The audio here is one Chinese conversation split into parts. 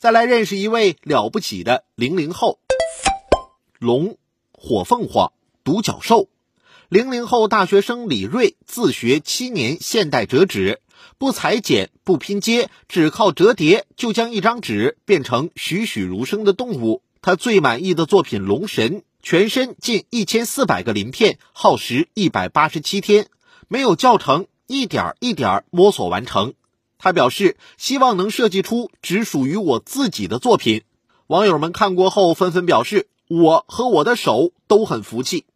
再来认识一位了不起的零零后，龙、火凤凰、独角兽。零零后大学生李锐自学七年现代折纸，不裁剪，不拼接，只靠折叠就将一张纸变成栩栩如生的动物。他最满意的作品《龙神》，全身近一千四百个鳞片，耗时一百八十七天，没有教程，一点一点摸索完成。他表示希望能设计出只属于我自己的作品。网友们看过后纷纷表示，我和我的手都很服气。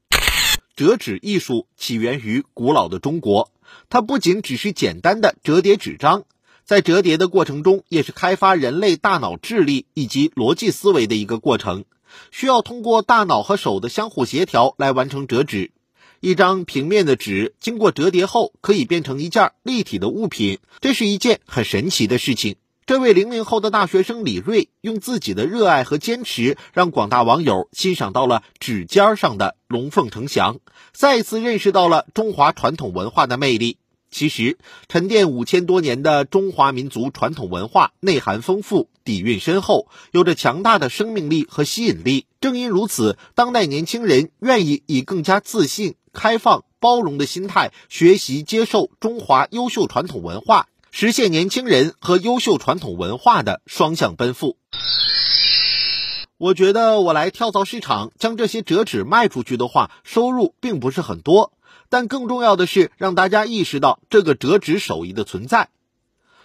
折纸艺术起源于古老的中国，它不仅只是简单的折叠纸张，在折叠的过程中，也是开发人类大脑智力以及逻辑思维的一个过程，需要通过大脑和手的相互协调来完成折纸。一张平面的纸经过折叠后，可以变成一件立体的物品，这是一件很神奇的事情。这位零零后的大学生李锐，用自己的热爱和坚持，让广大网友欣赏到了指尖上的龙凤呈祥，再一次认识到了中华传统文化的魅力。其实，沉淀五千多年的中华民族传统文化内涵丰富、底蕴深厚，有着强大的生命力和吸引力。正因如此，当代年轻人愿意以更加自信、开放、包容的心态学习、接受中华优秀传统文化。实现年轻人和优秀传统文化的双向奔赴。我觉得我来跳蚤市场将这些折纸卖出去的话，收入并不是很多，但更重要的是让大家意识到这个折纸手艺的存在。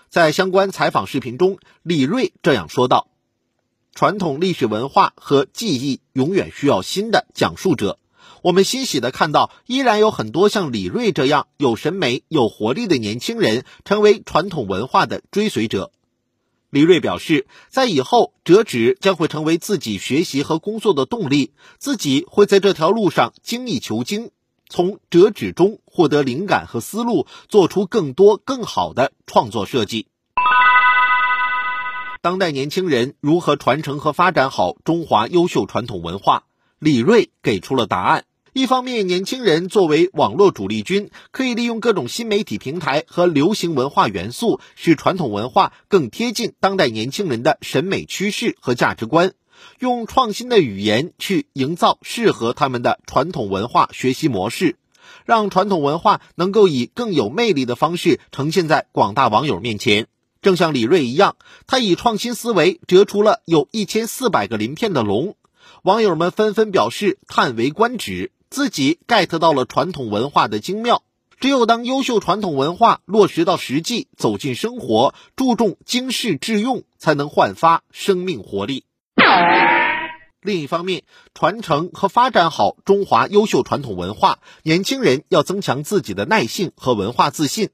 在相关采访视频中，李锐这样说道：“传统历史文化和技艺永远需要新的讲述者。”我们欣喜地看到，依然有很多像李锐这样有审美、有活力的年轻人成为传统文化的追随者。李锐表示，在以后折纸将会成为自己学习和工作的动力，自己会在这条路上精益求精，从折纸中获得灵感和思路，做出更多更好的创作设计。当代年轻人如何传承和发展好中华优秀传统文化？李锐给出了答案。一方面，年轻人作为网络主力军，可以利用各种新媒体平台和流行文化元素，使传统文化更贴近当代年轻人的审美趋势和价值观，用创新的语言去营造适合他们的传统文化学习模式，让传统文化能够以更有魅力的方式呈现在广大网友面前。正像李锐一样，他以创新思维折出了有一千四百个鳞片的龙。网友们纷纷表示叹为观止，自己 get 到了传统文化的精妙。只有当优秀传统文化落实到实际，走进生活，注重经世致用，才能焕发生命活力。另一方面，传承和发展好中华优秀传统文化，年轻人要增强自己的耐性和文化自信。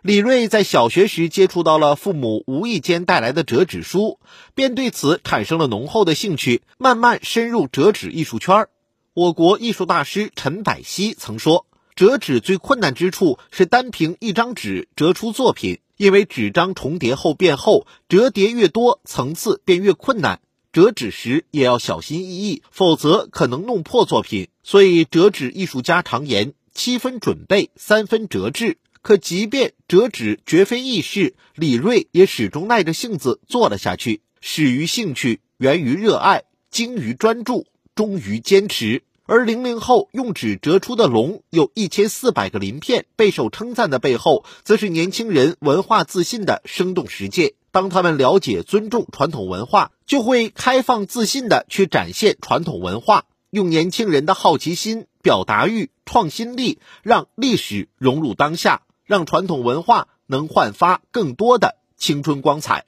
李锐在小学时接触到了父母无意间带来的折纸书，便对此产生了浓厚的兴趣，慢慢深入折纸艺术圈儿。我国艺术大师陈百希曾说：“折纸最困难之处是单凭一张纸折出作品，因为纸张重叠后变厚，折叠越多，层次便越困难。折纸时也要小心翼翼，否则可能弄破作品。所以，折纸艺术家常言：七分准备，三分折制。”可即便折纸绝非易事，李锐也始终耐着性子做了下去。始于兴趣，源于热爱，精于专注，忠于坚持。而零零后用纸折出的龙有一千四百个鳞片，备受称赞的背后，则是年轻人文化自信的生动实践。当他们了解、尊重传统文化，就会开放、自信的去展现传统文化，用年轻人的好奇心、表达欲、创新力，让历史融入当下。让传统文化能焕发更多的青春光彩。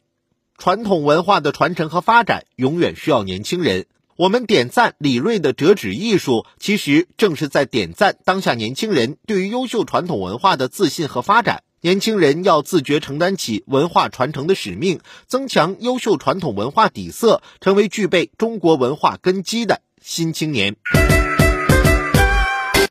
传统文化的传承和发展永远需要年轻人。我们点赞李锐的折纸艺术，其实正是在点赞当下年轻人对于优秀传统文化的自信和发展。年轻人要自觉承担起文化传承的使命，增强优秀传统文化底色，成为具备中国文化根基的新青年。